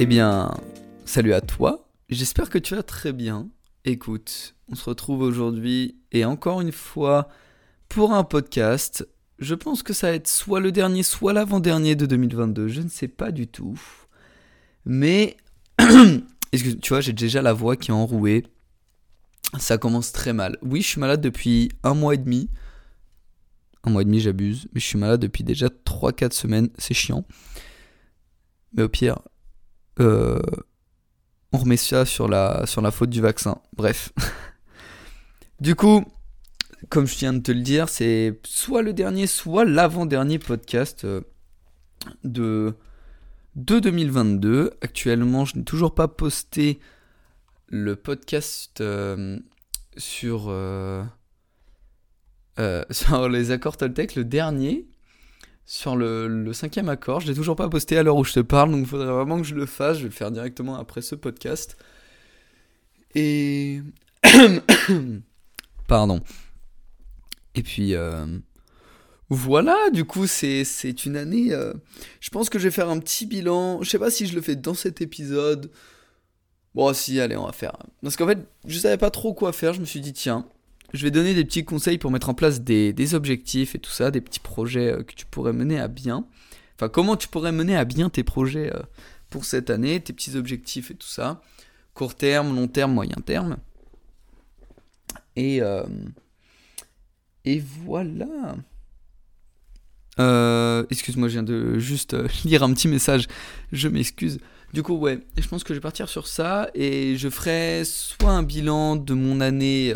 Eh bien, salut à toi. J'espère que tu vas très bien. Écoute, on se retrouve aujourd'hui et encore une fois pour un podcast. Je pense que ça va être soit le dernier, soit l'avant-dernier de 2022. Je ne sais pas du tout. Mais, tu vois, j'ai déjà la voix qui est enrouée. Ça commence très mal. Oui, je suis malade depuis un mois et demi. Un mois et demi, j'abuse. Mais je suis malade depuis déjà 3-4 semaines. C'est chiant. Mais au pire, euh, on remet ça sur la, sur la faute du vaccin. Bref. du coup, comme je viens de te le dire, c'est soit le dernier, soit l'avant-dernier podcast euh, de, de 2022. Actuellement, je n'ai toujours pas posté le podcast euh, sur, sur les accords Toltec, le dernier sur le, cinquième accord. Je l'ai toujours pas posté à l'heure où je te parle, donc il faudrait vraiment que je le fasse. Je vais le faire directement après ce podcast. Et. Pardon. Et puis. Euh, voilà, du coup, c'est une année. Euh, je pense que je vais faire un petit bilan. Je sais pas si je le fais dans cet épisode. Bon, si, allez, on va faire. Parce qu'en fait, je savais pas trop quoi faire. Je me suis dit, tiens, je vais donner des petits conseils pour mettre en place des, objectifs et tout ça, des petits projets euh, que tu pourrais mener à bien. Enfin, comment tu pourrais mener à bien tes projets euh, pour cette année, tes petits objectifs et tout ça. Court terme, long terme, moyen terme. Et, euh, et voilà. Excuse-moi, je viens de juste lire un petit message. Je m'excuse. Du coup, ouais, je pense que je vais partir sur ça et je ferai soit un bilan de mon année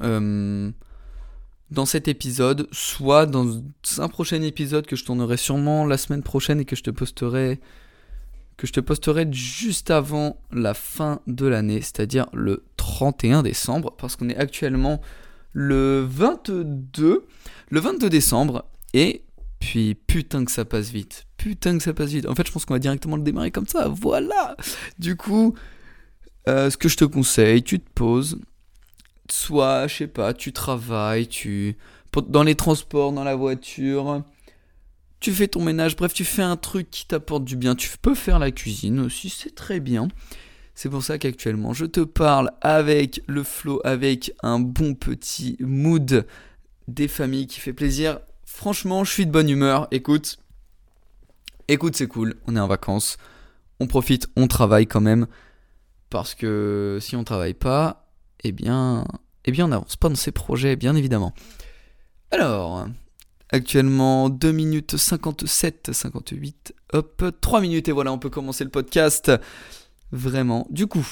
dans cet épisode, soit dans un prochain épisode que je tournerai sûrement la semaine prochaine et que je te posterai que je te posterai juste avant la fin de l'année, c'est-à-dire le 31 décembre, parce qu'on est actuellement le 22, le 22 décembre, et puis putain que ça passe vite, putain que ça passe vite. En fait, je pense qu'on va directement le démarrer comme ça, voilà. Du coup, euh, ce que je te conseille, tu te poses, soit, je sais pas, tu travailles, tu. dans les transports, dans la voiture, tu fais ton ménage, bref, tu fais un truc qui t'apporte du bien. Tu peux faire la cuisine aussi, c'est très bien. C'est pour ça qu'actuellement, je te parle avec le flow, avec un bon petit mood des familles qui fait plaisir. Franchement, je suis de bonne humeur. Écoute, écoute, c'est cool. On est en vacances. On profite, on travaille quand même. Parce que si on travaille pas, eh bien, eh bien on n'avance pas dans ces projets, bien évidemment. Alors, actuellement 2 minutes 57, 58, hop, 3 minutes et voilà, on peut commencer le podcast. Vraiment. Du coup,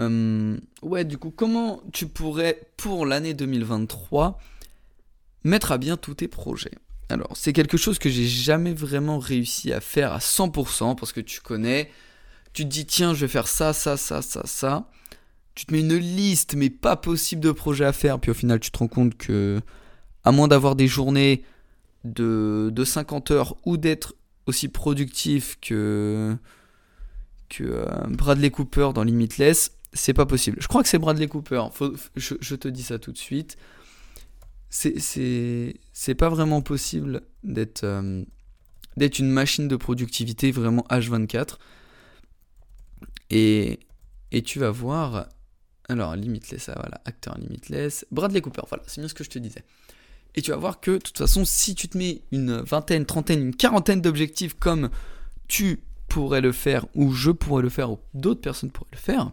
euh, ouais, du coup, comment tu pourrais, pour l'année 2023, mettre à bien tous tes projets? Alors, c'est quelque chose que j'ai jamais vraiment réussi à faire à 100% parce que tu connais, tu te dis, tiens, je vais faire ça, ça, ça, ça, ça tu te mets une liste, mais pas possible de projets à faire, puis au final tu te rends compte que, à moins d'avoir des journées de, de 50 heures ou d'être aussi productif que, que euh, Bradley Cooper dans Limitless, c'est pas possible. Je crois que c'est Bradley Cooper, je, te dis ça tout de suite. C'est pas vraiment possible d'être euh, d'être une machine de productivité vraiment H24. Et, et tu vas voir, alors, Limitless, ah, voilà, acteur Limitless. Bradley Cooper, voilà, c'est bien ce que je te disais. Et tu vas voir que, de toute façon, si tu te mets une vingtaine, trentaine, une quarantaine d'objectifs comme tu pourrais le faire, ou je pourrais le faire, ou d'autres personnes pourraient le faire,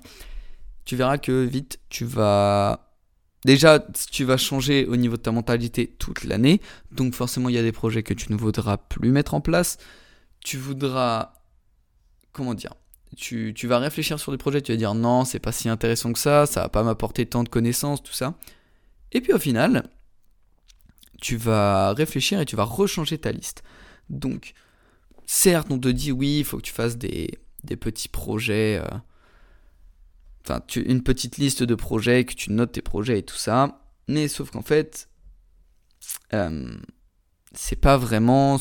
tu verras que vite, tu vas... Déjà, tu vas changer au niveau de ta mentalité toute l'année, donc forcément, il y a des projets que tu ne voudras plus mettre en place. Tu voudras... Comment dire tu, vas réfléchir sur des projets, tu vas dire non, c'est pas si intéressant que ça, ça va pas m'apporter tant de connaissances, tout ça. Et puis au final, tu vas réfléchir et tu vas rechanger ta liste. Donc, certes, on te dit oui, il faut que tu fasses des, petits projets, euh, enfin, une petite liste de projets, que tu notes tes projets et tout ça. Mais sauf qu'en fait, euh, c'est pas vraiment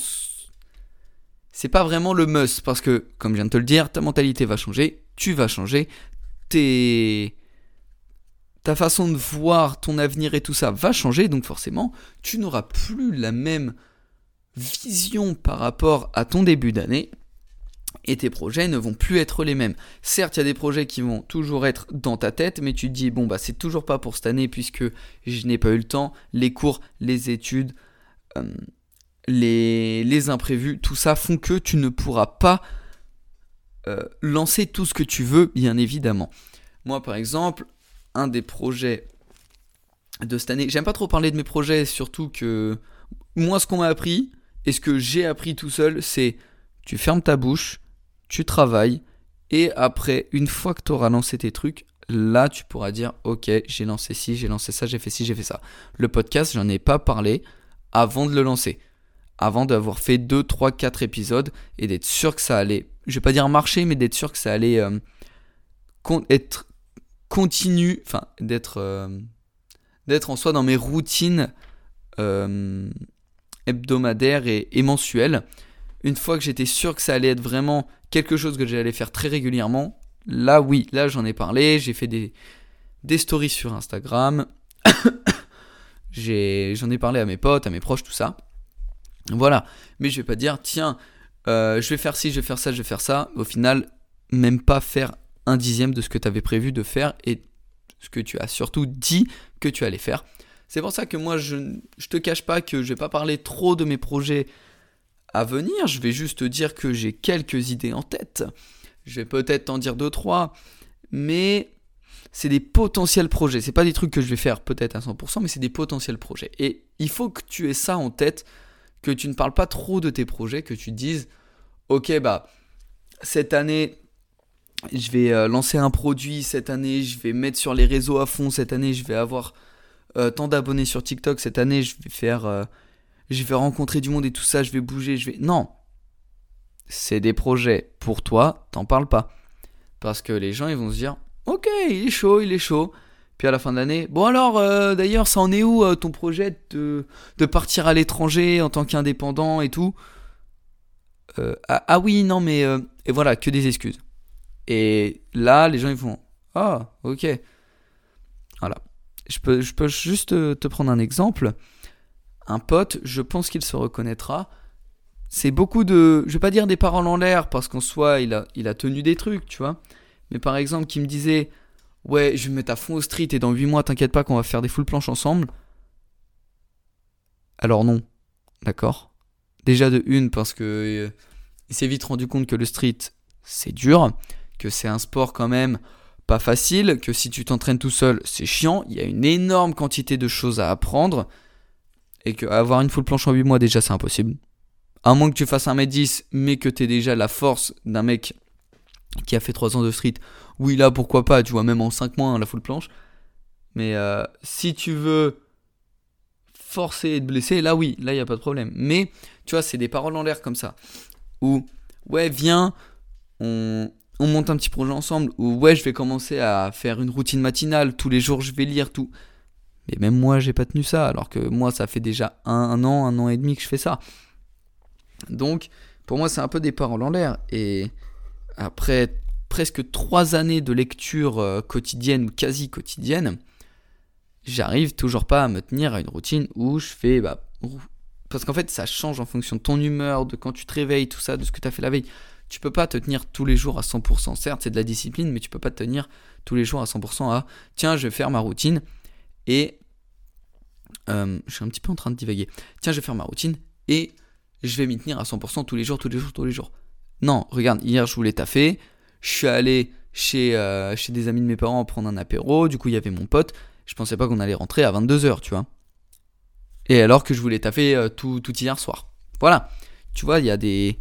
c'est pas vraiment le must parce que, comme je viens de te le dire, ta mentalité va changer, tu vas changer, tes... ta façon de voir ton avenir et tout ça va changer, donc forcément, tu n'auras plus la même vision par rapport à ton début d'année. et tes projets ne vont plus être les mêmes. Certes, il y a des projets qui vont toujours être dans ta tête, mais tu te dis, bon, bah, c'est toujours pas pour cette année puisque je n'ai pas eu le temps, les cours, les études, euh, les, imprévus, tout ça font que tu ne pourras pas euh, lancer tout ce que tu veux, bien évidemment. Moi, par exemple, un des projets de cette année, j'aime pas trop parler de mes projets, surtout que moi, ce qu'on m'a appris et ce que j'ai appris tout seul, c'est tu fermes ta bouche, tu travailles, et après, une fois que tu auras lancé tes trucs, là, tu pourras dire, ok, j'ai lancé ci, j'ai lancé ça, j'ai fait ci, j'ai fait ça. Le podcast, j'en ai pas parlé avant de le lancer. Avant d'avoir fait 2, 3, 4 épisodes et d'être sûr que ça allait, je vais pas dire marcher, mais d'être sûr que ça allait euh, être continu, enfin, d'être euh, d'être en soi dans mes routines euh, hebdomadaires et, mensuelles une fois que j'étais sûr que ça allait être vraiment quelque chose que j'allais faire très régulièrement, là oui, là j'en ai parlé, j'ai fait des, des stories sur Instagram, j'en ai, parlé à mes potes, à mes proches, tout ça. Voilà, mais je vais pas dire, tiens, euh, je vais faire ci, je vais faire ça, je vais faire ça. Au final, même pas faire un dixième de ce que tu avais prévu de faire et ce que tu as surtout dit que tu allais faire. C'est pour ça que moi, je, je te cache pas que je vais pas parler trop de mes projets à venir. Je vais juste dire que j'ai quelques idées en tête. Je vais peut-être t'en dire deux, trois. Mais c'est des potentiels projets. C'est pas des trucs que je vais faire peut-être à 100%, mais c'est des potentiels projets. Et il faut que tu aies ça en tête, que tu ne parles pas trop de tes projets, que tu dises, ok, bah, cette année, je vais euh, lancer un produit, cette année, je vais mettre sur les réseaux à fond, cette année, je vais avoir euh, tant d'abonnés sur TikTok, cette année, je vais faire euh, je vais rencontrer du monde et tout ça, je vais bouger, je vais... Non. C'est des projets pour toi, t'en parles pas. Parce que les gens, ils vont se dire, ok, il est chaud, il est chaud. Puis à la fin de l'année, bon alors, euh, d'ailleurs, ça en est où euh, ton projet de, de, partir à l'étranger en tant qu'indépendant et tout? Euh, ah, ah, oui, non, mais... et voilà, que des excuses. Et là, les gens, ils font, ah, ok. Voilà. Je peux, je peux juste te prendre un exemple un pote, je pense qu'il se reconnaîtra. C'est beaucoup de, je vais pas dire des paroles en l'air parce qu'en soi il a, il a tenu des trucs, tu vois. Mais par exemple, qui me disait, ouais, je vais me mettre à fond au street et dans 8 mois, t'inquiète pas qu'on va faire des full planches ensemble. Alors non, d'accord. Déjà de une parce que euh, s'est vite rendu compte que le street c'est dur, que c'est un sport quand même pas facile, que si tu t'entraînes tout seul c'est chiant, il y a une énorme quantité de choses à apprendre et qu'avoir une full planche en 8 mois, déjà, c'est impossible. À moins que tu fasses 1m10, mais que tu aies déjà la force d'un mec qui a fait 3 ans de street. Oui, là, pourquoi pas, tu vois, même en 5 mois, hein, la full planche. Mais euh, si tu veux forcer et te blesser, là, oui, là, il n'y a pas de problème. Mais, tu vois, c'est des paroles en l'air comme ça. Ou, ouais, viens, on, on monte un petit projet ensemble. Ou, ouais, je vais commencer à faire une routine matinale. Tous les jours, je vais lire tout. Mais même moi, j'ai pas tenu ça, alors que moi, ça fait déjà un, an, un an et demi que je fais ça. Donc, pour moi, c'est un peu des paroles en l'air. Et après presque trois années de lecture euh, quotidienne ou quasi quotidienne, j'arrive toujours pas à me tenir à une routine où je fais. Bah, parce qu'en fait, ça change en fonction de ton humeur, de quand tu te réveilles, tout ça, de ce que tu as fait la veille. Tu peux pas te tenir tous les jours à 100%. Certes, c'est de la discipline, mais tu peux pas te tenir tous les jours à 100% à tiens, je vais faire ma routine et euh, je suis un petit peu en train de divaguer. Tiens, je vais faire ma routine et je vais m'y tenir à 100% tous les jours, tous les jours, tous les jours. Non, regarde, hier je voulais taffer, je suis allé chez, euh, chez des amis de mes parents prendre un apéro, du coup il y avait mon pote, je pensais pas qu'on allait rentrer à 22h, tu vois. Et alors que je voulais taffer euh, tout, tout hier soir. Voilà, tu vois, il y a des,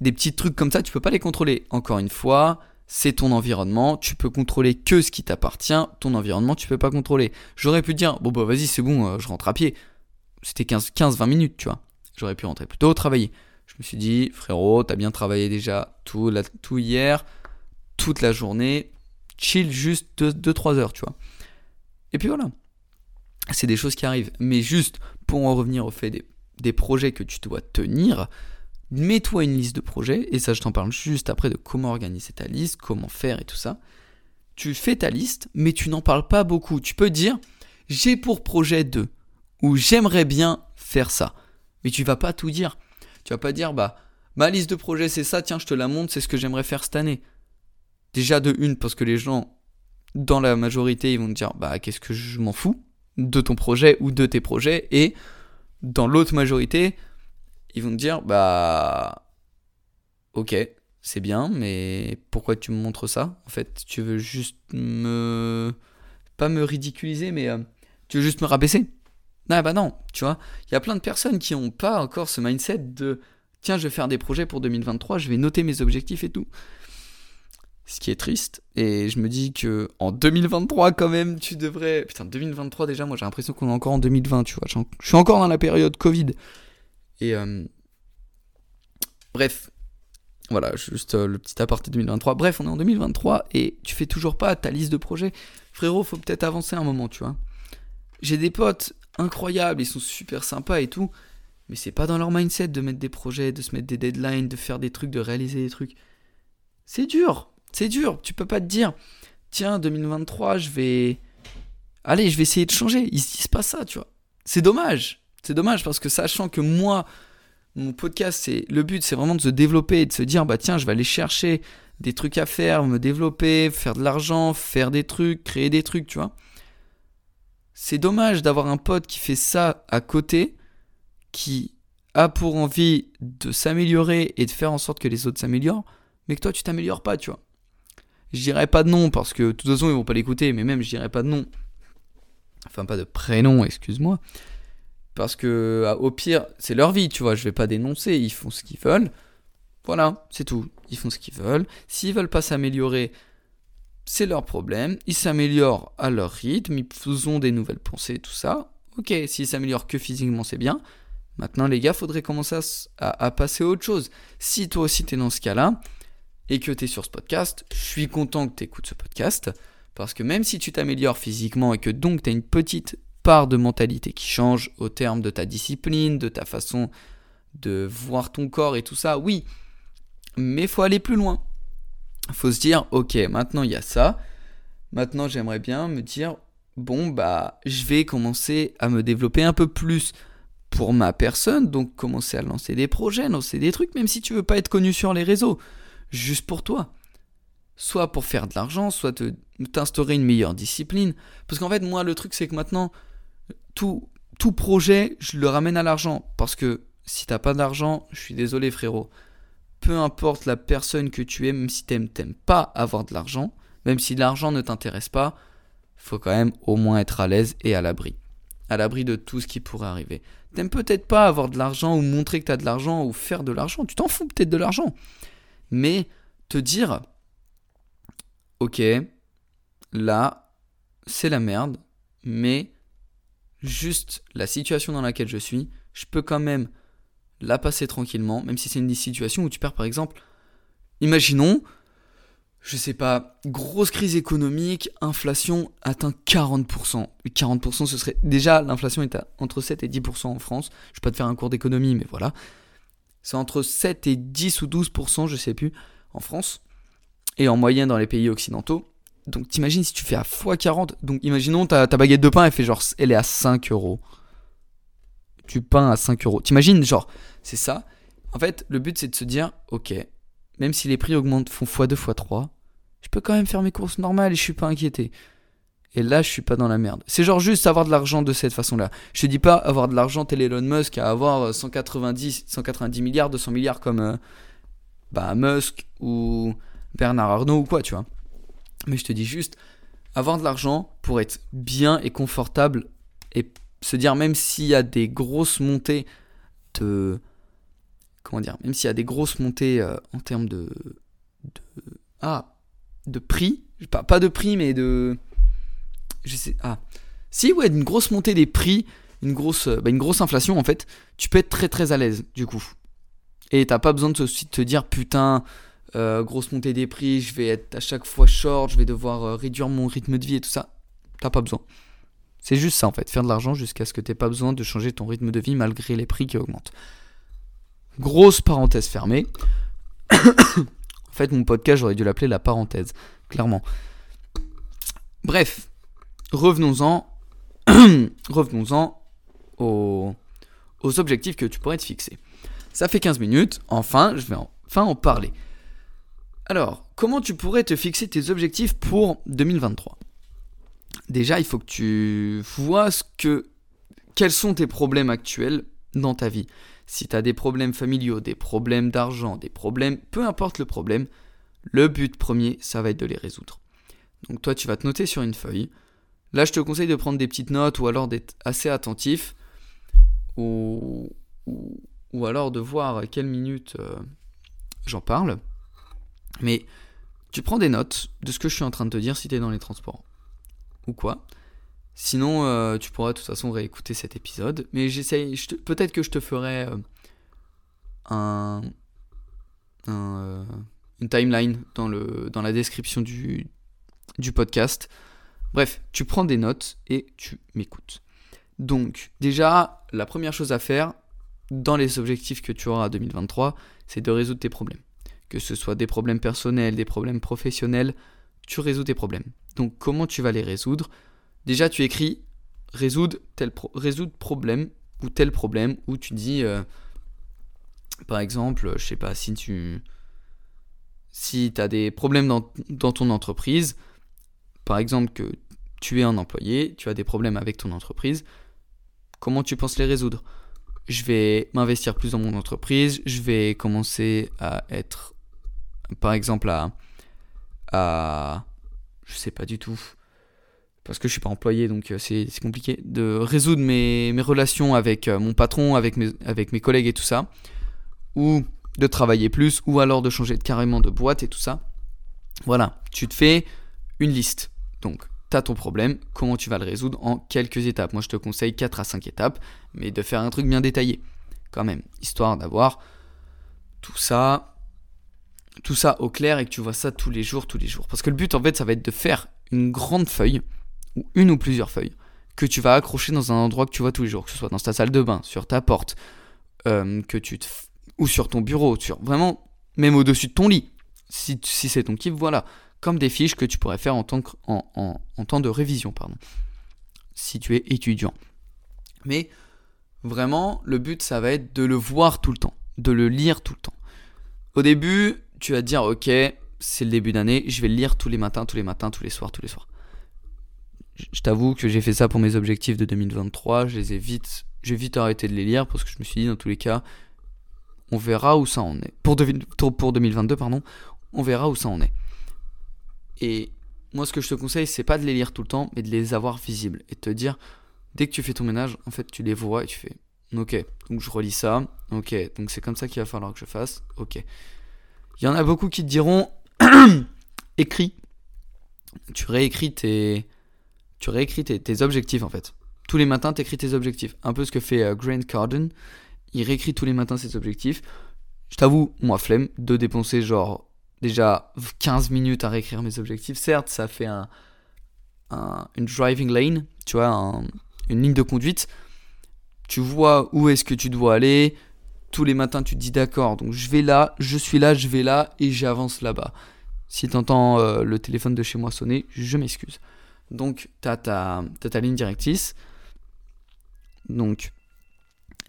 petits trucs comme ça, tu peux pas les contrôler. Encore une fois, c'est ton environnement, tu peux contrôler que ce qui t'appartient, ton environnement tu peux pas contrôler. J'aurais pu dire, bon bah vas-y c'est bon, euh, je rentre à pied. C'était 15-20 minutes, tu vois. J'aurais pu rentrer plus tôt, travailler. Je me suis dit, frérot, t'as bien travaillé déjà tout, tout hier, toute la journée, chill juste 2-3 heures, tu vois. Et puis voilà. C'est des choses qui arrivent. Mais juste pour en revenir au fait des, des projets que tu dois tenir, mets-toi une liste de projets, et ça je t'en parle juste après de comment organiser ta liste, comment faire et tout ça. Tu fais ta liste, mais tu n'en parles pas beaucoup. Tu peux dire, j'ai pour projet de, ou j'aimerais bien faire ça. Mais tu vas pas tout dire. Tu vas pas dire, bah, Ma liste de projets, c'est ça, tiens, je te la montre, c'est ce que j'aimerais faire cette année. Déjà de une, parce que les gens, dans la majorité, ils vont te dire, bah, qu'est-ce que je m'en fous de ton projet ou de tes projets. Et dans l'autre majorité, ils vont te dire, bah, ok, c'est bien, mais pourquoi tu me montres ça? En fait, tu veux juste me. Pas me ridiculiser, mais euh, tu veux juste me rabaisser Ah bah non, tu vois. Il y a plein de personnes qui n'ont pas encore ce mindset de tiens, je vais faire des projets pour 2023, je vais noter mes objectifs et tout. Ce qui est triste. Et je me dis que en 2023, quand même, tu devrais. Putain, 2023 déjà, moi j'ai l'impression qu'on est encore en 2020, tu vois. Je suis encore dans la période Covid. Et. Euh, bref. Voilà, juste euh, le petit aparté 2023. Bref, on est en 2023 et tu fais toujours pas ta liste de projets. Frérot, faut peut-être avancer un moment, tu vois. J'ai des potes incroyables, ils sont super sympas et tout. Mais c'est pas dans leur mindset de mettre des projets, de se mettre des deadlines, de faire des trucs, de réaliser des trucs. C'est dur, c'est dur. Tu peux pas te dire, tiens, 2023, je vais. Allez, je vais essayer de changer. Ils se disent pas ça, tu vois. C'est dommage. C'est dommage parce que sachant que moi, mon podcast, c'est le but, c'est vraiment de se développer et de se dire, bah tiens, je vais aller chercher des trucs à faire, me développer, faire de l'argent, faire des trucs, créer des trucs, tu vois. C'est dommage d'avoir un pote qui fait ça à côté qui a pour envie de s'améliorer et de faire en sorte que les autres s'améliorent, mais que toi tu t'améliores pas, tu vois. Je dirais pas de nom parce que de toute façon ils vont pas l'écouter, mais même je dirais pas de nom. Enfin pas de prénom, excuse-moi. Parce que au pire, c'est leur vie, tu vois, je vais pas dénoncer, ils font ce qu'ils veulent. Voilà, c'est tout. Ils font ce qu'ils veulent. S'ils veulent pas s'améliorer, c'est leur problème. Ils s'améliorent à leur rythme, ils font des nouvelles pensées, tout ça. Ok, s'ils s'améliorent que physiquement, c'est bien. Maintenant, les gars, faudrait commencer à, passer à autre chose. Si toi aussi tu es dans ce cas-là et que tu es sur ce podcast, je suis content que tu écoutes ce podcast parce que même si tu t'améliores physiquement et que donc tu as une petite part de mentalité qui change au terme de ta discipline, de ta façon de voir ton corps et tout ça, oui, mais il faut aller plus loin. Faut se dire, ok, maintenant il y a ça. Maintenant, j'aimerais bien me dire, bon, bah, je vais commencer à me développer un peu plus pour ma personne, donc commencer à lancer des projets, lancer des trucs, même si tu veux pas être connu sur les réseaux, juste pour toi. Soit pour faire de l'argent, soit t'instaurer une meilleure discipline. Parce qu'en fait, moi, le truc, c'est que maintenant, tout, tout projet, je le ramène à l'argent. Parce que si t'as pas d'argent, je suis désolé, frérot. Peu importe la personne que tu es, même si t'aimes, t'aimes pas avoir de l'argent, même si l'argent ne t'intéresse pas, faut quand même au moins être à l'aise et à l'abri. À l'abri de tout ce qui pourrait arriver. T'aimes peut-être pas avoir de l'argent ou montrer que t'as de l'argent ou faire de l'argent. Tu t'en fous peut-être de l'argent. Mais te dire, ok, là, c'est la merde, mais juste la situation dans laquelle je suis, je peux quand même la passer tranquillement, même si c'est une situation où tu perds par exemple, imaginons, je sais pas, grosse crise économique, inflation atteint 40%. 40%, ce serait. Déjà, l'inflation est à entre 7 et 10% en France. Je vais pas te faire un cours d'économie, mais voilà. C'est entre 7 et 10 ou 12%, je sais plus, en France. Et en moyenne dans les pays occidentaux. Donc t'imagines si tu fais à x40. Donc imaginons ta, ta baguette de pain, elle fait genre. Elle est à 5 euros. Tu pain à 5 euros. T'imagines, genre, c'est ça. En fait, le but c'est de se dire, ok, même si les prix augmentent, font x2, x3, je peux quand même faire mes courses normales et je suis pas inquiété. Et là, je suis pas dans la merde. C'est genre juste avoir de l'argent de cette façon-là. Je te dis pas avoir de l'argent tel Elon Musk à avoir 190, 190 milliards, 200 milliards comme euh, bah, Musk ou Bernard Arnault ou quoi, tu vois. Mais je te dis juste avoir de l'argent pour être bien et confortable et se dire même s'il y a des grosses montées de comment dire, même s'il y a des grosses montées euh, en termes de, ah, de prix, pas, pas de prix, mais de, je sais, ah, si ouais, une grosse montée des prix, une grosse, euh, bah, une grosse inflation en fait, tu peux être très très à l'aise du coup. Et t'as pas besoin de te, te dire putain, euh, grosse montée des prix, je vais être à chaque fois short, je vais devoir réduire mon rythme de vie et tout ça. T'as pas besoin. C'est juste ça en fait, faire de l'argent jusqu'à ce que t'aies pas besoin de changer ton rythme de vie malgré les prix qui augmentent. Grosse parenthèse fermée. en fait, mon podcast, j'aurais dû l'appeler la parenthèse, clairement. Bref, revenons-en. revenons-en aux, aux objectifs que tu pourrais te fixer. Ça fait 15 minutes, enfin, je vais enfin en parler. Alors, comment tu pourrais te fixer tes objectifs pour 2023 Déjà, il faut que tu vois ce que, quels sont tes problèmes actuels dans ta vie. Si tu as des problèmes familiaux, des problèmes d'argent, des problèmes, peu importe le problème, le but premier, ça va être de les résoudre. Donc toi, tu vas te noter sur une feuille. Là, je te conseille de prendre des petites notes ou alors d'être assez attentif ou, alors de voir à quelle minute euh, j'en parle. Mais tu prends des notes de ce que je suis en train de te dire si tu es dans les transports ou quoi. Sinon, euh, tu pourras de toute façon réécouter cet épisode. Mais j'essaye, peut-être que je te ferai euh, un, un, une timeline dans la description du, du podcast. Bref, tu prends des notes et tu m'écoutes. Donc, déjà, la première chose à faire dans les objectifs que tu auras à 2023, c'est de résoudre tes problèmes. Que ce soit des problèmes personnels, des problèmes professionnels, tu résous tes problèmes. Donc, comment tu vas les résoudre Déjà, tu écris résoudre, tel résoudre problème ou tel problème, où tu dis, euh, par exemple, je sais pas, si tu si as des problèmes dans, dans ton entreprise, par exemple que tu es un employé, tu as des problèmes avec ton entreprise, comment tu penses les résoudre? Je vais m'investir plus dans mon entreprise, je vais commencer à être, par exemple, à, à je sais pas du tout, parce que je suis pas employé, donc euh, c'est compliqué, de résoudre mes, relations avec euh, mon patron, avec mes, avec mes collègues et tout ça, ou de travailler plus, ou alors de changer carrément de boîte et tout ça. Voilà, tu te fais une liste. Donc, tu as ton problème, comment tu vas le résoudre en quelques étapes? Moi, je te conseille 4 à 5 étapes, mais de faire un truc bien détaillé, quand même, histoire d'avoir tout ça, tout ça au clair et que tu vois ça tous les jours, tous les jours. Parce que le but, en fait, ça va être de faire une grande feuille, une ou plusieurs feuilles, que tu vas accrocher dans un endroit que tu vois tous les jours, que ce soit dans ta salle de bain, sur ta porte, euh, ou sur ton bureau, sur vraiment, même au-dessus de ton lit. Si, c'est ton kiff, voilà comme des fiches que tu pourrais faire en, temps de révision, pardon, si tu es étudiant. Mais vraiment, le but, ça va être de le voir tout le temps, de le lire tout le temps. Au début, tu vas te dire, ok, c'est le début d'année, je vais le lire tous les matins, tous les matins, tous les soirs, tous les soirs. Je t'avoue que j'ai fait ça pour mes objectifs de 2023, je les ai vite, j'ai vite arrêté de les lire parce que je me suis dit, dans tous les cas, on verra où ça en est. Pour, pour 2022, pardon, on verra où ça en est. Et moi, ce que je te conseille, c'est pas de les lire tout le temps, mais de les avoir visibles et de te dire, dès que tu fais ton ménage, en fait, tu les vois et tu fais, ok, donc je relis ça, ok, donc c'est comme ça qu'il va falloir que je fasse, ok. Il y en a beaucoup qui te diront, écris, tu réécris tes, tu réécris tes, objectifs en fait. Tous les matins, tu écris tes objectifs. Un peu ce que fait euh, Grant Cardone. Il réécrit tous les matins ses objectifs. Je t'avoue, moi, flemme de dépenser genre déjà 15 minutes à réécrire mes objectifs. Certes, ça fait un, une driving lane, tu vois, une ligne de conduite. Tu vois où est-ce que tu dois aller. Tous les matins, tu te dis d'accord, donc je vais là, je suis là, je vais là et j'avance là-bas. Si tu entends euh, le téléphone de chez moi sonner, je m'excuse. Donc, tu as, ta ligne directrice. Donc,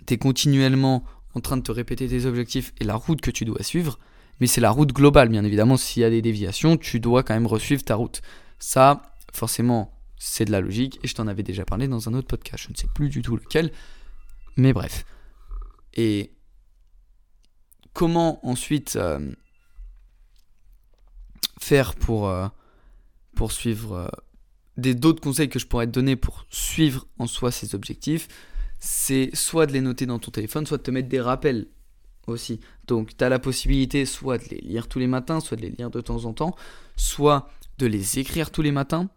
tu es continuellement en train de te répéter tes objectifs et la route que tu dois suivre mais c'est la route globale, bien évidemment. S'il y a des déviations, tu dois quand même resuivre ta route. Ça, forcément, c'est de la logique, et je t'en avais déjà parlé dans un autre podcast, je ne sais plus du tout lequel, mais bref. Et comment ensuite euh, faire pour, euh, euh, des d'autres conseils que je pourrais te donner pour suivre en soi ces objectifs, c'est soit de les noter dans ton téléphone, soit de te mettre des rappels aussi. Donc tu as la possibilité soit de les lire tous les matins, soit de les lire de temps en temps, soit de les écrire tous les matins,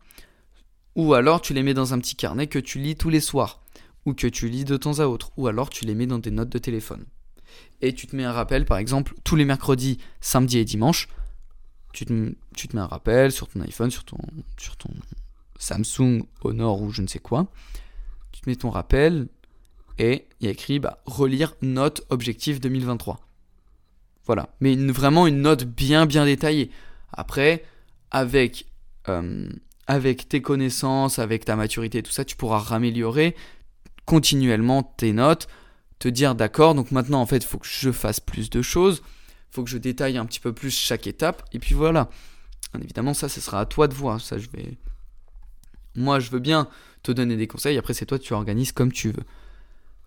ou alors tu les mets dans un petit carnet que tu lis tous les soirs, ou que tu lis de temps à autre, ou alors tu les mets dans des notes de téléphone. Et tu te mets un rappel, par exemple, tous les mercredis, samedi et dimanche, tu te, mets un rappel sur ton iPhone, sur ton, sur ton Samsung Honor ou je ne sais quoi. Tu te mets ton rappel, et il y a écrit bah, relire note objectif 2023. Voilà, mais vraiment une note bien bien détaillée. Après, avec, euh, avec tes connaissances, avec ta maturité, tout ça, tu pourras raméliorer continuellement tes notes, te dire d'accord, donc maintenant en fait, il faut que je fasse plus de choses, il faut que je détaille un petit peu plus chaque étape, et puis voilà. évidemment, ça, ce sera à toi de voir. Ça, je vais. Moi, je veux bien te donner des conseils. Après, c'est toi, tu organises comme tu veux.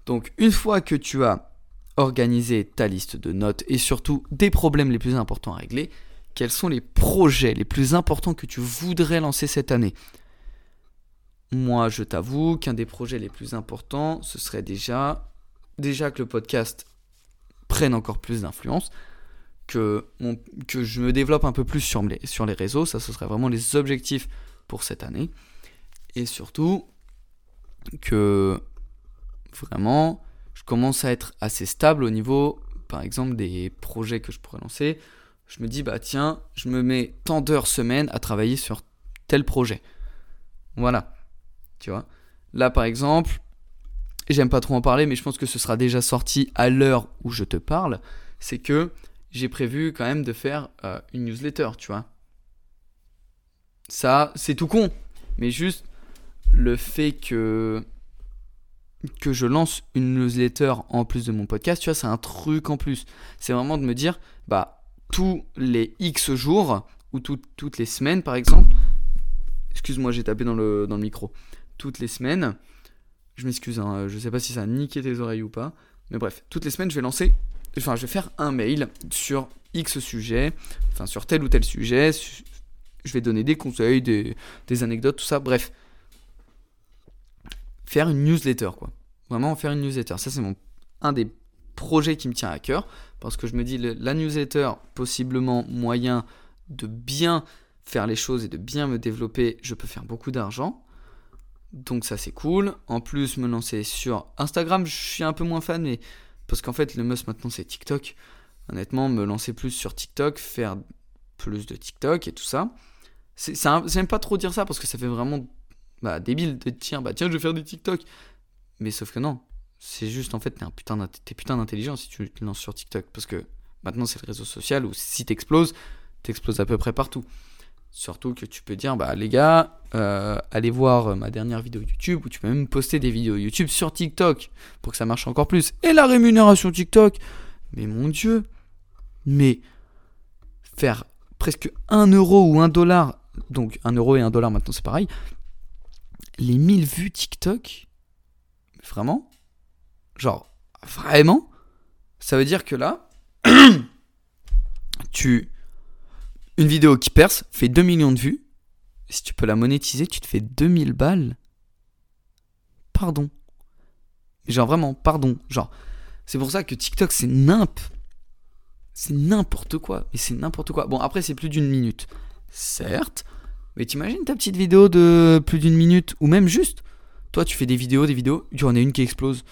Donc, une fois que tu as organisé ta liste de notes et surtout des problèmes les plus importants à régler, quels sont les projets les plus importants que tu voudrais lancer cette année? Moi, je t'avoue qu'un des projets les plus importants, ce serait déjà, déjà que le podcast prenne encore plus d'influence, que, que je me développe un peu plus sur les, sur les réseaux, ça ce serait vraiment les objectifs pour cette année. Et surtout, que vraiment, je commence à être assez stable au niveau, par exemple, des projets que je pourrais lancer. Je me dis, bah tiens, je me mets tant d'heures semaine à travailler sur tel projet. Voilà. Tu vois? Là, par exemple, j'aime pas trop en parler, mais je pense que ce sera déjà sorti à l'heure où je te parle. C'est que j'ai prévu quand même de faire euh, une newsletter, tu vois. Ça, c'est tout con. Mais juste le fait que que je lance une newsletter en plus de mon podcast, tu vois, c'est un truc en plus. C'est vraiment de me dire, bah, tous les X jours, ou toutes les semaines par exemple, excuse-moi, j'ai tapé dans le, dans le micro, toutes les semaines, je m'excuse, hein, je sais pas si ça a niqué tes oreilles ou pas, mais bref, toutes les semaines, je vais lancer, enfin, je vais faire un mail sur X sujet, enfin, sur tel ou tel sujet, je vais donner des conseils, des, des anecdotes, tout ça, bref faire une newsletter, quoi. Vraiment faire une newsletter. Ça, c'est mon un des projets qui me tient à cœur parce que je me dis la newsletter, possiblement moyen de bien faire les choses et de bien me développer, je peux faire beaucoup d'argent. Donc ça c'est cool. En plus me lancer sur Instagram, je suis un peu moins fan mais parce qu'en fait le must maintenant c'est TikTok. Honnêtement, me lancer plus sur TikTok, faire plus de TikTok et tout ça. C'est, j'aime pas trop dire ça parce que ça fait vraiment bah, débile de dire, bah tiens, je vais faire des TikTok. Mais sauf que non, c'est juste en fait, t'es putain, putain d'intelligent si tu te lances sur TikTok. Parce que maintenant, c'est le réseau social où si t'exploses, t'exploses à peu près partout. Surtout que tu peux dire, bah les gars, euh, allez voir ma dernière vidéo YouTube, ou tu peux même poster des vidéos YouTube sur TikTok pour que ça marche encore plus. Et la rémunération TikTok, mais mon dieu, mais faire presque 1 euro ou 1 dollar, donc 1 euro et 1 dollar maintenant c'est pareil, les 1000 vues TikTok, vraiment, genre, vraiment, ça veut dire que là, tu. Une vidéo qui perce fait 2 millions de vues. Si tu peux la monétiser, tu te fais 2000 balles. Pardon. Genre vraiment, pardon. Genre, c'est pour ça que TikTok, c'est nimp. C'est n'importe quoi. Mais c'est n'importe quoi. Bon, après, c'est plus d'une minute. Certes. Mais t'imagines ta petite vidéo de plus d'une minute, ou même juste, toi tu fais des vidéos, des vidéos, tu en as une qui explose.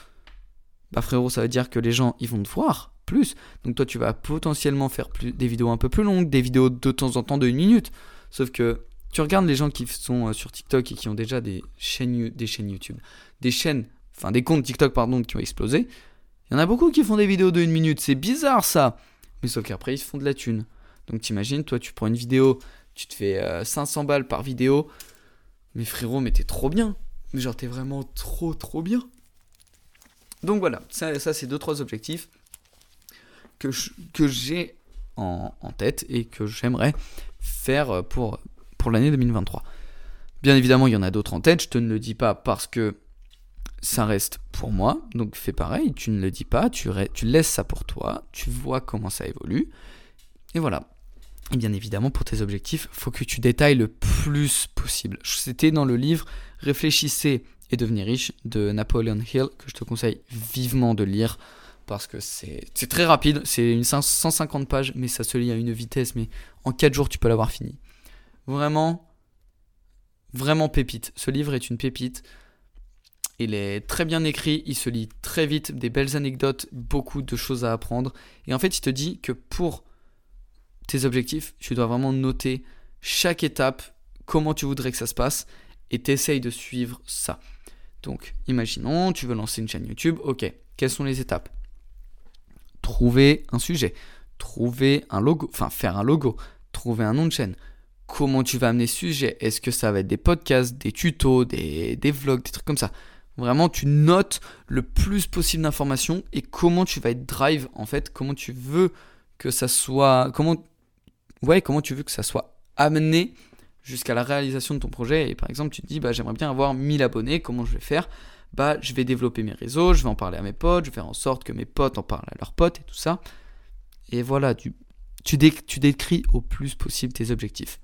Bah frérot, ça veut dire que les gens, ils vont te voir plus. Donc toi tu vas potentiellement faire des vidéos un peu plus longues, des vidéos de temps en temps de une minute. Sauf que tu regardes les gens qui sont euh, sur TikTok et qui ont déjà des chaînes, des chaînes YouTube, des chaînes, enfin des comptes TikTok pardon, qui ont explosé. Il y en a beaucoup qui font des vidéos de une minute, c'est bizarre ça. Mais sauf qu'après ils se font de la thune. Donc t'imagines, toi tu prends une vidéo tu te fais 500 euh, balles par vidéo. Mais frérot, mais t'es trop bien. Mais genre, t'es vraiment trop, trop bien. Donc voilà, ça, c'est deux, trois objectifs que, j'ai en, tête et que j'aimerais faire pour, l'année 2023. Bien évidemment, il y en a d'autres en tête. Je te ne le dis pas parce que ça reste pour moi. Donc fais pareil, tu ne le dis pas, tu laisses ça pour toi, tu vois comment ça évolue. Et voilà. Et bien évidemment, pour tes objectifs, faut que tu détailles le plus possible. C'était dans le livre Réfléchissez et devenez riche de Napoleon Hill que je te conseille vivement de lire parce que c'est très rapide, c'est une 150 pages, mais ça se lit à une vitesse, mais en 4 jours tu peux l'avoir fini. Vraiment, vraiment pépite. Ce livre est une pépite. Il est très bien écrit, il se lit très vite, des belles anecdotes, beaucoup de choses à apprendre. Et en fait, il te dit que pour tes objectifs, tu dois vraiment noter chaque étape, comment tu voudrais que ça se passe, et t'essayes de suivre ça. Donc, imaginons, tu veux lancer une chaîne YouTube, ok, quelles sont les étapes? Trouver un sujet, trouver un logo, enfin faire un logo, trouver un nom de chaîne. Comment tu vas amener ce sujet? Est-ce que ça va être des podcasts, des tutos, des, des vlogs, des trucs comme ça? Vraiment, tu notes le plus possible d'informations et comment tu vas être drive en fait, comment tu veux que ça soit, comment, ouais, comment tu veux que ça soit amené jusqu'à la réalisation de ton projet. Et par exemple, tu te dis, bah, j'aimerais bien avoir 1000 abonnés, comment je vais faire? Bah, je vais développer mes réseaux, je vais en parler à mes potes, je vais faire en sorte que mes potes en parlent à leurs potes et tout ça. Et voilà, tu, décris au plus possible tes objectifs.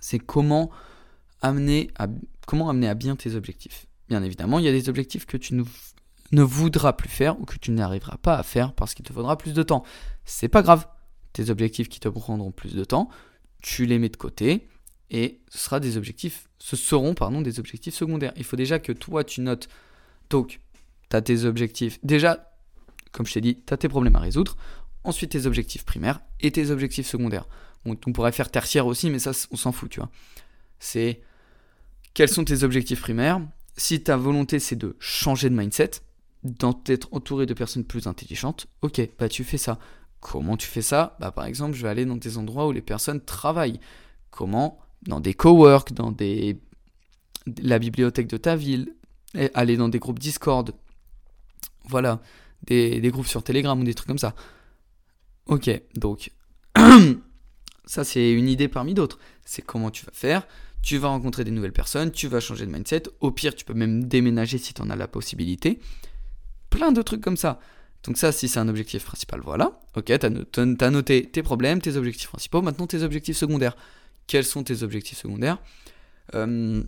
C'est comment amener à, comment amener à bien tes objectifs. Bien évidemment, il y a des objectifs que tu ne, voudras plus faire ou que tu n'arriveras pas à faire parce qu'il te faudra plus de temps. C'est pas grave. Tes objectifs qui te prendront plus de temps, tu les mets de côté et ce sera des objectifs, ce seront pardon des objectifs secondaires. Il faut déjà que toi tu notes. Donc, tu as tes objectifs. Déjà, comme je t'ai dit, tu as tes problèmes à résoudre. Ensuite, tes objectifs primaires et tes objectifs secondaires. On pourrait faire tertiaire aussi, mais ça, on s'en fout, tu vois. C'est quels sont tes objectifs primaires? Si ta volonté c'est de changer de mindset, d'être entouré de personnes plus intelligentes, ok, bah tu fais ça. Comment tu fais ça? Bah par exemple, je vais aller dans des endroits où les personnes travaillent. Comment? Dans des cowork, dans des la bibliothèque de ta ville, aller dans des groupes Discord. Voilà, des, des groupes sur Telegram ou des trucs comme ça. Ok, donc ça c'est une idée parmi d'autres. C'est comment tu vas faire tu vas rencontrer des nouvelles personnes, tu vas changer de mindset, au pire tu peux même déménager si tu en as la possibilité. Plein de trucs comme ça. Donc ça, si c'est un objectif principal, voilà. Ok, tu as, noté tes problèmes, tes objectifs principaux, maintenant tes objectifs secondaires. Quels sont tes objectifs secondaires? Euh,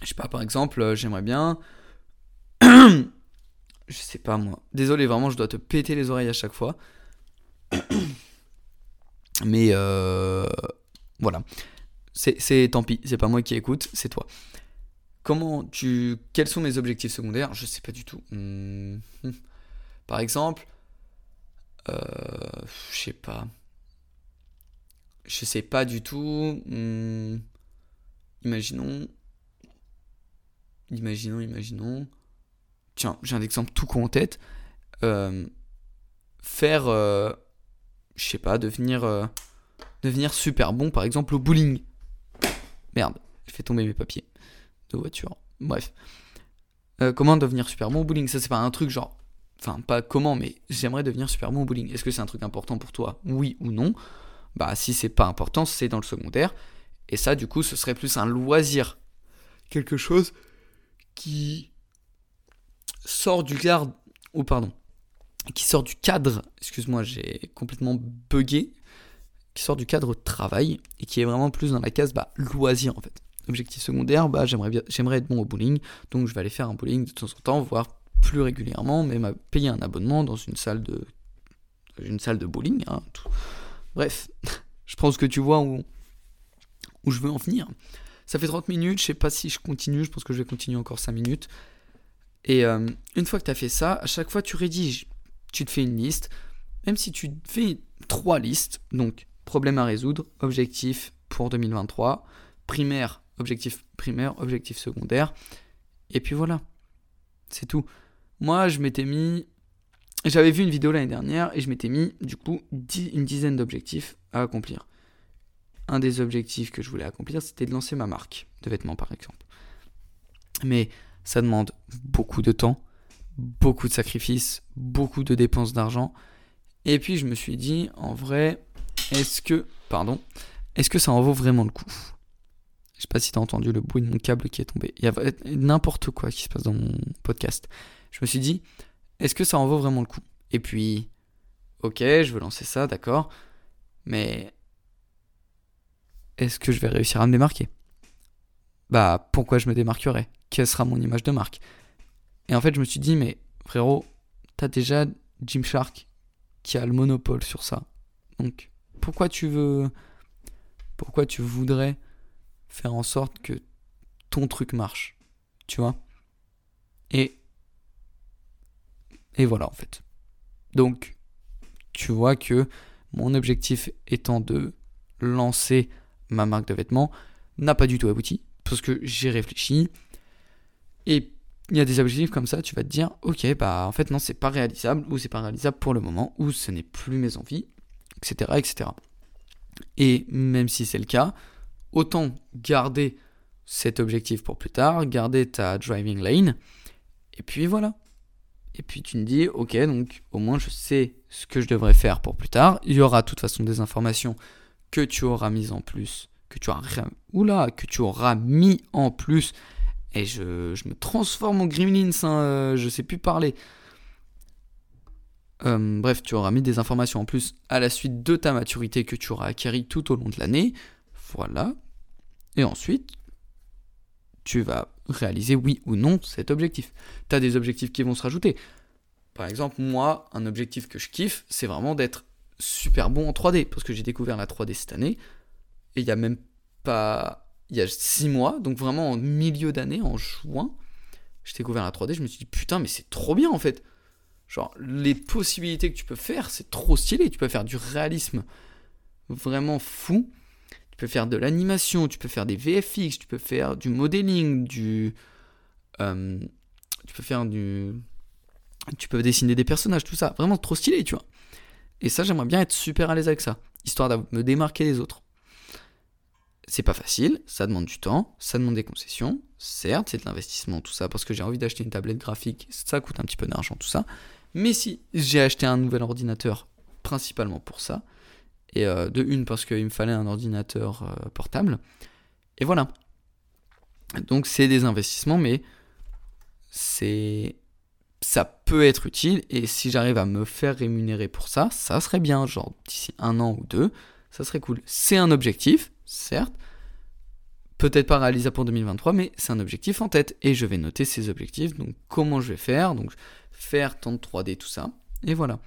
Je sais pas, par exemple, euh, j'aimerais bien... je sais pas moi. Désolé, vraiment, je dois te péter les oreilles à chaque fois. Mais euh, voilà c'est tant pis, c'est pas moi qui écoute, c'est toi. Comment tu. Quels sont mes objectifs secondaires? Je sais pas du tout. Hmm. Par exemple, euh, je sais pas. Je sais pas du tout. Hmm. Imaginons. Imaginons, imaginons. Tiens, j'ai un exemple tout con en tête. Euh, faire. Euh, je sais pas, devenir. Devenir super bon, par exemple, au bowling. Merde, j'ai fait tomber mes papiers de voiture. Bref. Comment devenir super bon au bowling? Ça, c'est pas un truc genre. Enfin, pas comment, mais j'aimerais devenir super bon au bowling. Est-ce que c'est un truc important pour toi? Oui ou non? Bah, si c'est pas important, c'est dans le secondaire. Et ça, du coup, ce serait plus un loisir. Quelque chose qui sort du garde. Oh, pardon. Qui sort du cadre. Excuse-moi, j'ai complètement bugué qui sort du cadre travail et qui est vraiment plus dans la case bah, loisir en fait. Objectif secondaire, bah, j'aimerais, j'aimerais être bon au bowling, donc je vais aller faire un bowling de temps en temps, voire plus régulièrement, même payer un abonnement dans une salle de, une salle de bowling. Hein, Bref, je pense que tu vois où, où je veux en venir. Ça fait 30 minutes, je sais pas si je continue, je pense que je vais continuer encore 5 minutes. Et euh, une fois que tu as fait ça, à chaque fois tu rédiges, tu te fais une liste, même si tu fais trois listes, donc problème à résoudre, objectif pour 2023, primaire, objectif primaire, objectif secondaire, et puis voilà, c'est tout. Moi, je m'étais mis, j'avais vu une vidéo l'année dernière et je m'étais mis du coup une dizaine d'objectifs à accomplir. Un des objectifs que je voulais accomplir, c'était de lancer ma marque de vêtements par exemple. Mais ça demande beaucoup de temps, beaucoup de sacrifices, beaucoup de dépenses d'argent. Et puis je me suis dit, en vrai, est-ce que, pardon, est-ce que ça en vaut vraiment le coup? Je sais pas si tu as entendu le bruit de mon câble qui est tombé. Il y a n'importe quoi qui se passe dans mon podcast. Je me suis dit, est-ce que ça en vaut vraiment le coup? Et puis, ok, je veux lancer ça, d'accord, mais est-ce que je vais réussir à me démarquer? Bah, pourquoi je me démarquerai Quelle sera mon image de marque? Et en fait, je me suis dit, mais frérot, t'as déjà Gymshark qui a le monopole sur ça. Donc, pourquoi tu veux. Pourquoi tu voudrais faire en sorte que ton truc marche? Tu vois? Et. Et voilà, en fait. Donc, tu vois que mon objectif étant de lancer ma marque de vêtements n'a pas du tout abouti parce que j'ai réfléchi et il y a des objectifs comme ça, tu vas te dire ok bah en fait non c'est pas réalisable ou c'est pas réalisable pour le moment ou ce n'est plus mes envies etc., etc. Et même si c'est le cas, autant garder cet objectif pour plus tard, garder ta driving lane, et puis voilà. Et puis tu me dis, ok, donc au moins je sais ce que je devrais faire pour plus tard. Il y aura de toute façon des informations que tu auras mises en plus, que tu auras, oula, que tu auras mis en plus. Et je, me transforme en Gremlins, hein, euh, je sais plus parler. Euh, bref, tu auras mis des informations en plus à la suite de ta maturité que tu auras acquérie tout au long de l'année. Voilà. Et ensuite, tu vas réaliser oui ou non cet objectif. Tu as des objectifs qui vont se rajouter. Par exemple, moi, un objectif que je kiffe, c'est vraiment d'être super bon en 3D, parce que j'ai découvert la 3D cette année, et il y a même pas... Il y a 6 mois, donc vraiment en milieu d'année, en juin, j'ai découvert la 3D, je me suis dit, putain, mais c'est trop bien en fait. Genre, les possibilités que tu peux faire, c'est trop stylé. Tu peux faire du réalisme vraiment fou. Peux faire de l'animation, tu peux faire des VFX, tu peux faire du modeling, du. Euh, tu peux faire du. Tu peux dessiner des personnages, tout ça. Vraiment trop stylé, tu vois. Et ça, j'aimerais bien être super à l'aise avec ça, histoire de me démarquer des autres. C'est pas facile, ça demande du temps, ça demande des concessions, certes, c'est de l'investissement, tout ça, parce que j'ai envie d'acheter une tablette graphique, ça coûte un petit peu d'argent, tout ça. Mais si j'ai acheté un nouvel ordinateur principalement pour ça, et euh, de une parce qu'il me fallait un ordinateur euh, portable, et voilà. Donc c'est des investissements, mais c'est ça peut être utile. Et si j'arrive à me faire rémunérer pour ça, ça serait bien, genre d'ici un an ou deux, ça serait cool. C'est un objectif, certes, peut-être pas réalisable pour 2023, mais c'est un objectif en tête. Et je vais noter ces objectifs, donc comment je vais faire, donc faire tant de 3D, tout ça, et voilà.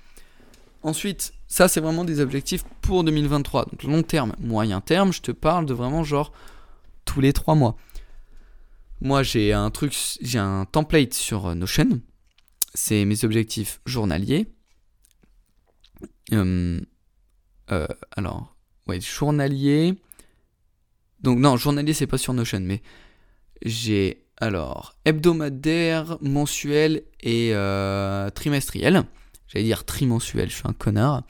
Ensuite, ça c'est vraiment des objectifs pour 2023, donc long terme, moyen terme, je te parle de vraiment genre tous les trois mois. Moi j'ai un truc, j'ai un template sur Notion, c'est mes objectifs journaliers. Euh, euh, alors, ouais, journalier. Donc non, journalier c'est pas sur Notion, mais j'ai alors hebdomadaire, mensuel et euh, trimestriel. J'allais dire trimensuel, je suis un connard.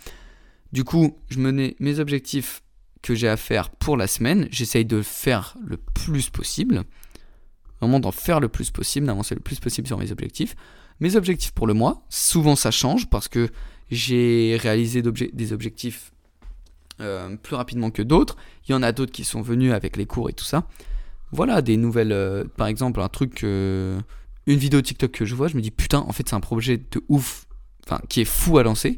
Du coup, je menais mes objectifs que j'ai à faire pour la semaine. J'essaye de faire le plus possible. Vraiment d'en faire le plus possible, d'avancer le plus possible sur mes objectifs. Mes objectifs pour le mois, souvent ça change parce que j'ai réalisé des objectifs euh, plus rapidement que d'autres. Il y en a d'autres qui sont venus avec les cours et tout ça. Voilà, des nouvelles. Euh, par exemple, un truc. une vidéo TikTok que je vois, je me dis putain, en fait, c'est un projet de ouf. Enfin, qui est fou à lancer.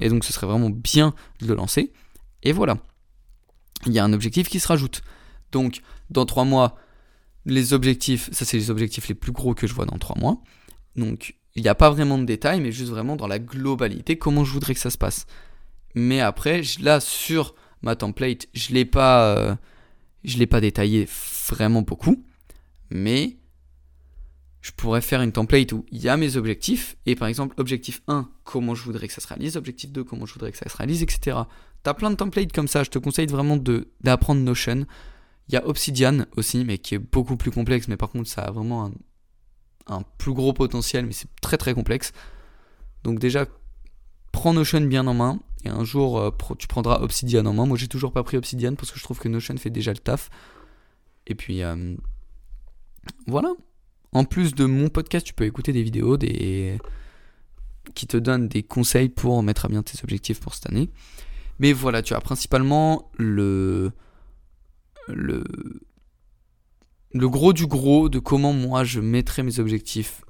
Et donc, ce serait vraiment bien de le lancer. Et voilà. Il y a un objectif qui se rajoute. Donc, dans trois mois, les objectifs, ça c'est les objectifs les plus gros que je vois dans trois mois. Donc, il n'y a pas vraiment de détails, mais juste vraiment dans la globalité, comment je voudrais que ça se passe. Mais après, là, sur ma template, je ne pas, euh, l'ai pas détaillé vraiment beaucoup. Mais je pourrais faire une template où il y a mes objectifs. Et par exemple, objectif 1, comment je voudrais que ça se réalise. Objectif 2, comment je voudrais que ça se réalise, etc. Tu as plein de templates comme ça. Je te conseille vraiment d'apprendre Notion. Il y a Obsidian aussi, mais qui est beaucoup plus complexe. Mais par contre, ça a vraiment un, un plus gros potentiel, mais c'est très très complexe. Donc déjà, prends Notion bien en main, et un jour euh, tu prendras Obsidian en main. Moi j'ai toujours pas pris Obsidian parce que je trouve que Notion fait déjà le taf. Et puis euh, voilà. En plus de mon podcast, tu peux écouter des vidéos des... qui te donnent des conseils pour mettre à bien tes objectifs pour cette année. Mais voilà, tu as principalement le le le gros du gros de comment moi je mettrais mes objectifs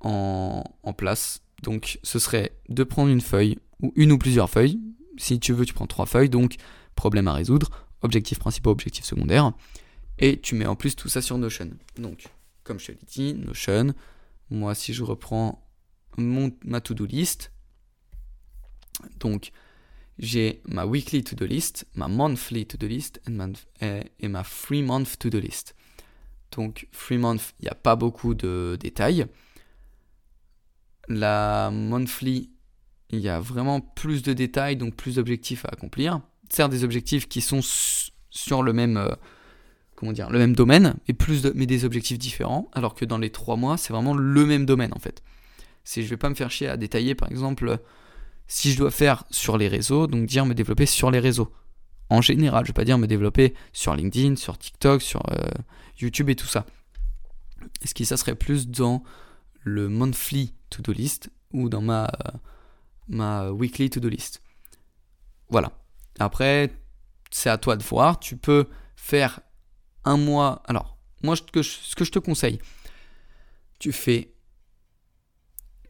en, place. Donc ce serait de prendre une feuille, ou une ou plusieurs feuilles. Si tu veux, tu prends trois feuilles, donc problème à résoudre, objectif principal, objectif secondaire. Et tu mets en plus tout ça sur Notion. Donc, comme je l'ai dit, Notion, moi si je reprends mon, ma to-do list, donc j'ai ma weekly to-do list, ma monthly to-do list et, ma free month to-do list. Donc, free month, il n'y a pas beaucoup de détails. La monthly, il y a vraiment plus de détails, donc plus d'objectifs à accomplir. Certes, des objectifs qui sont sur le même, euh, comment dire, le même domaine, mais, plus mais des objectifs différents, alors que dans les trois mois, c'est vraiment le même domaine en fait. Si je vais pas me faire chier à détailler, par exemple, si je dois faire sur les réseaux, donc dire me développer sur les réseaux. en général. Je vais pas dire me développer sur LinkedIn, sur TikTok, sur euh, YouTube et tout ça. Est-ce que ça serait plus dans le monthly to-do list ou dans ma, ma weekly to-do list Voilà. Après, c'est à toi de voir. Tu peux faire un mois. Alors, moi, ce que je te conseille, tu fais.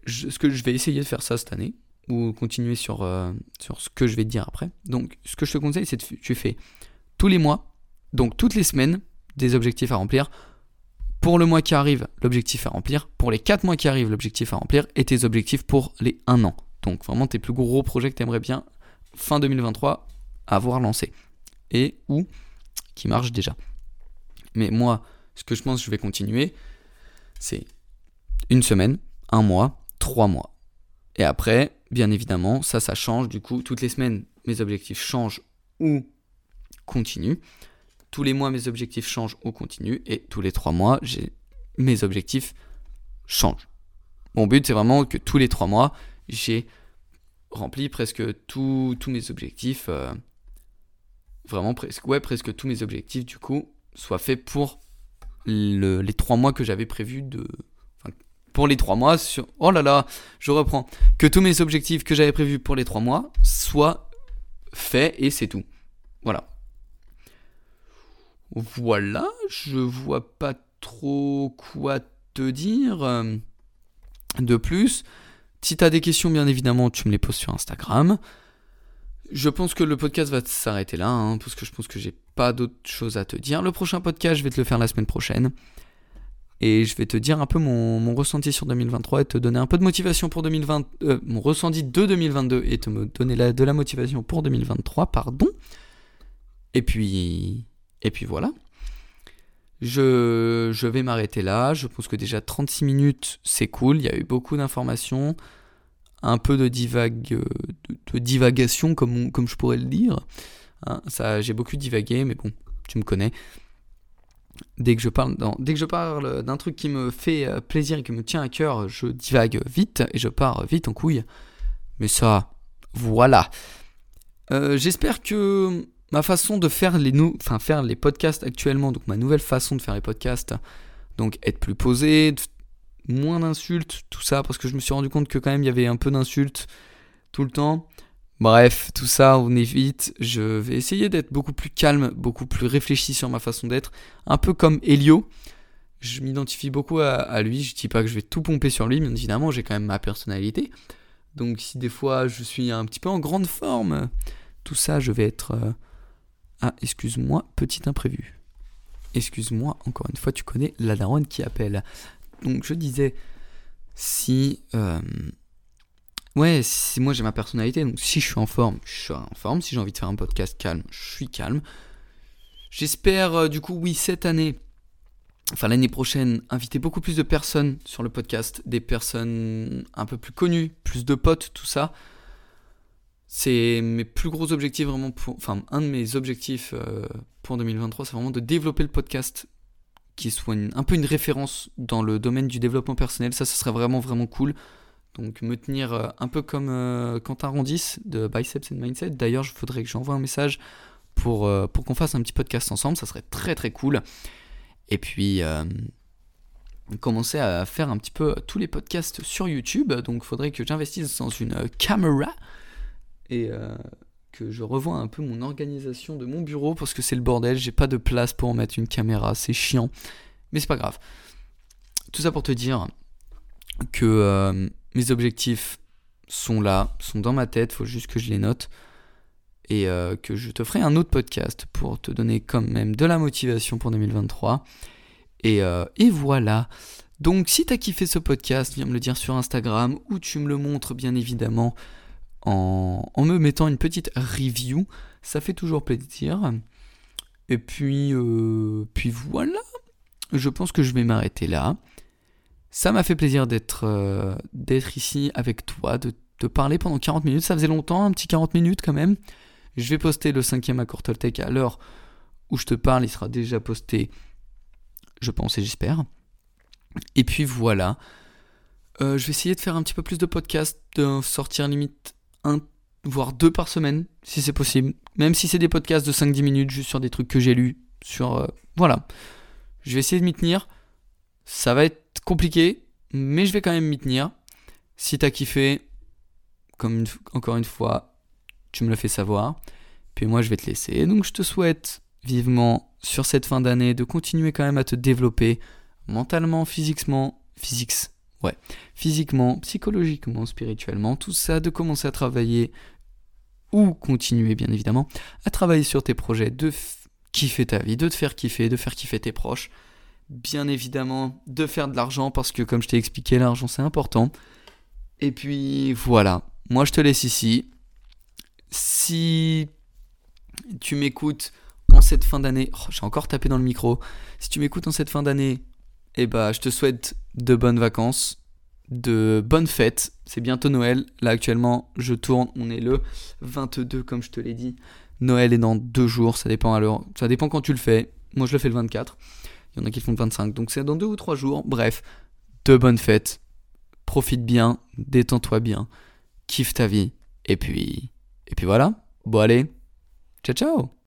ce que je vais essayer de faire ça cette année, ou continuer sur, euh, sur ce que je vais te dire après. Donc, ce que je te conseille, c'est que tu fais tous les mois, donc toutes les semaines, des objectifs à remplir. Pour le mois qui arrive, l'objectif à remplir. Pour les 4 mois qui arrivent, l'objectif à remplir. Et tes objectifs pour les 1 an. Donc, vraiment, tes plus gros projets que tu aimerais bien, fin 2023, avoir lancé. Et ou qui marchent déjà. Mais moi, ce que je pense que je vais continuer, c'est une semaine, un mois, trois mois. Et après, bien évidemment, ça, ça change. Du coup, toutes les semaines, mes objectifs changent ou continuent. Tous les mois, mes objectifs changent ou continuent. Et tous les trois mois, mes objectifs changent. Mon but, c'est vraiment que tous les trois mois, j'ai rempli presque tous mes objectifs. Euh, vraiment presque, ouais, presque tous mes objectifs, du coup, soient faits pour les trois mois que j'avais prévu de, pour les trois mois sur. Oh là là, je reprends. Que tous mes objectifs que j'avais prévus pour les trois mois soient faits et c'est tout. Voilà. Voilà, je vois pas trop quoi te dire de plus. Si tu as des questions, bien évidemment, tu me les poses sur Instagram. Je pense que le podcast va s'arrêter là, hein, parce que je pense que j'ai pas d'autres choses à te dire. Le prochain podcast, je vais te le faire la semaine prochaine. Et je vais te dire un peu mon, ressenti sur 2023 et te donner un peu de motivation pour 2020, euh, mon ressenti de 2022 et te donner de la motivation pour 2023, pardon. Et puis, et puis voilà. Je, je vais m'arrêter là. Je pense que déjà 36 minutes, c'est cool. Il y a eu beaucoup d'informations, un peu de, divague, de, divagation, comme, comme je pourrais le dire. Hein, ça, j'ai beaucoup divagué, mais bon, tu me connais dès que je parle dès que je parle d'un truc qui me fait euh, plaisir et qui me tient à cœur, je divague vite et je pars vite en couille. Mais ça, voilà. Euh, j'espère que ma façon de faire les faire les podcasts actuellement, donc ma nouvelle façon de faire les podcasts, donc être plus posé, moins d'insultes, tout ça, parce que je me suis rendu compte que quand même il y avait un peu d'insultes tout le temps. Bref, tout ça, on évite. Je vais essayer d'être beaucoup plus calme, beaucoup plus réfléchi sur ma façon d'être. Un peu comme Elio. Je m'identifie beaucoup à, lui. Je dis pas que je vais tout pomper sur lui, mais évidemment, j'ai quand même ma personnalité. Donc, si des fois je suis un petit peu en grande forme, tout ça, je vais être. Euh, ah, excuse-moi, petit imprévu. Excuse-moi, encore une fois, tu connais la daronne qui appelle. Donc, je disais, si. Euh, Ouais, si moi j'ai ma personnalité, donc si je suis en forme, je suis en forme. Si j'ai envie de faire un podcast calme, je suis calme. J'espère, euh, du coup, oui, cette année, enfin l'année prochaine, inviter beaucoup plus de personnes sur le podcast, des personnes un peu plus connues, plus de potes, tout ça. C'est mes plus gros objectifs vraiment pour, enfin un de mes objectifs euh, pour 2023, c'est vraiment de développer le podcast qui soit un peu une référence dans le domaine du développement personnel. Ça, ce serait vraiment vraiment cool. Donc me tenir euh, un peu comme euh, Quentin Rondis de Biceps and Mindset. D'ailleurs, je voudrais que j'envoie un message pour, euh, pour qu'on fasse un petit podcast ensemble. Ça serait très très cool. Et puis commencer à faire un petit peu tous les podcasts sur YouTube. Donc il faudrait que j'investisse dans une caméra et que je revoie un peu mon organisation de mon bureau parce que c'est le bordel. J'ai pas de place pour mettre une caméra. C'est chiant. Mais c'est pas grave. Tout ça pour te dire que mes objectifs sont là, sont dans ma tête, faut juste que je les note. Et euh, que je te ferai un autre podcast pour te donner quand même de la motivation pour 2023. Et, euh, et voilà. Donc si t'as kiffé ce podcast, viens me le dire sur Instagram ou tu me le montres bien évidemment en, me mettant une petite review. Ça fait toujours plaisir. Et puis, euh, puis voilà. Je pense que je vais m'arrêter là. Ça m'a fait plaisir d'être euh, ici avec toi, de te parler pendant 40 minutes. Ça faisait longtemps, un petit 40 minutes quand même. Je vais poster le cinquième accord Toltec à l'heure où je te parle. Il sera déjà posté, je pense et j'espère. Et puis voilà. Euh, je vais essayer de faire un petit peu plus de podcasts, de sortir limite un voire deux par semaine, si c'est possible. Même si c'est des podcasts de 5-10 minutes, juste sur des trucs que j'ai lus. Sur, euh, voilà. Je vais essayer de m'y tenir. Ça va être compliqué, mais je vais quand même m'y tenir. Si t'as kiffé, comme encore une fois, tu me le fais savoir. Puis moi, je vais te laisser. Donc, je te souhaite vivement sur cette fin d'année de continuer quand même à te développer mentalement, physiquement, physiques, ouais, physiquement, psychologiquement, spirituellement, tout ça, de commencer à travailler ou continuer bien évidemment à travailler sur tes projets, de kiffer ta vie, de te faire kiffer, de faire kiffer tes proches, bien évidemment de faire de l'argent parce que comme je t'ai expliqué, l'argent c'est important. Et puis voilà, moi je te laisse ici. Si tu m'écoutes en cette fin d'année, oh, j'ai encore tapé dans le micro, si tu m'écoutes en cette fin d'année et eh bah, je te souhaite de bonnes vacances, de bonnes fêtes. C'est bientôt Noël. Là, actuellement, je tourne. On est le 22, comme je te l'ai dit. Noël est dans deux jours. Ça dépend alors. Ça dépend quand tu le fais. Moi, je le fais le 24. Il y en a qui font le 25. Donc, c'est dans deux ou trois jours. Bref, de bonnes fêtes. Profite bien. Détends-toi bien. Kiffe ta vie. Et puis. Et puis voilà. Bon, allez. Ciao, ciao.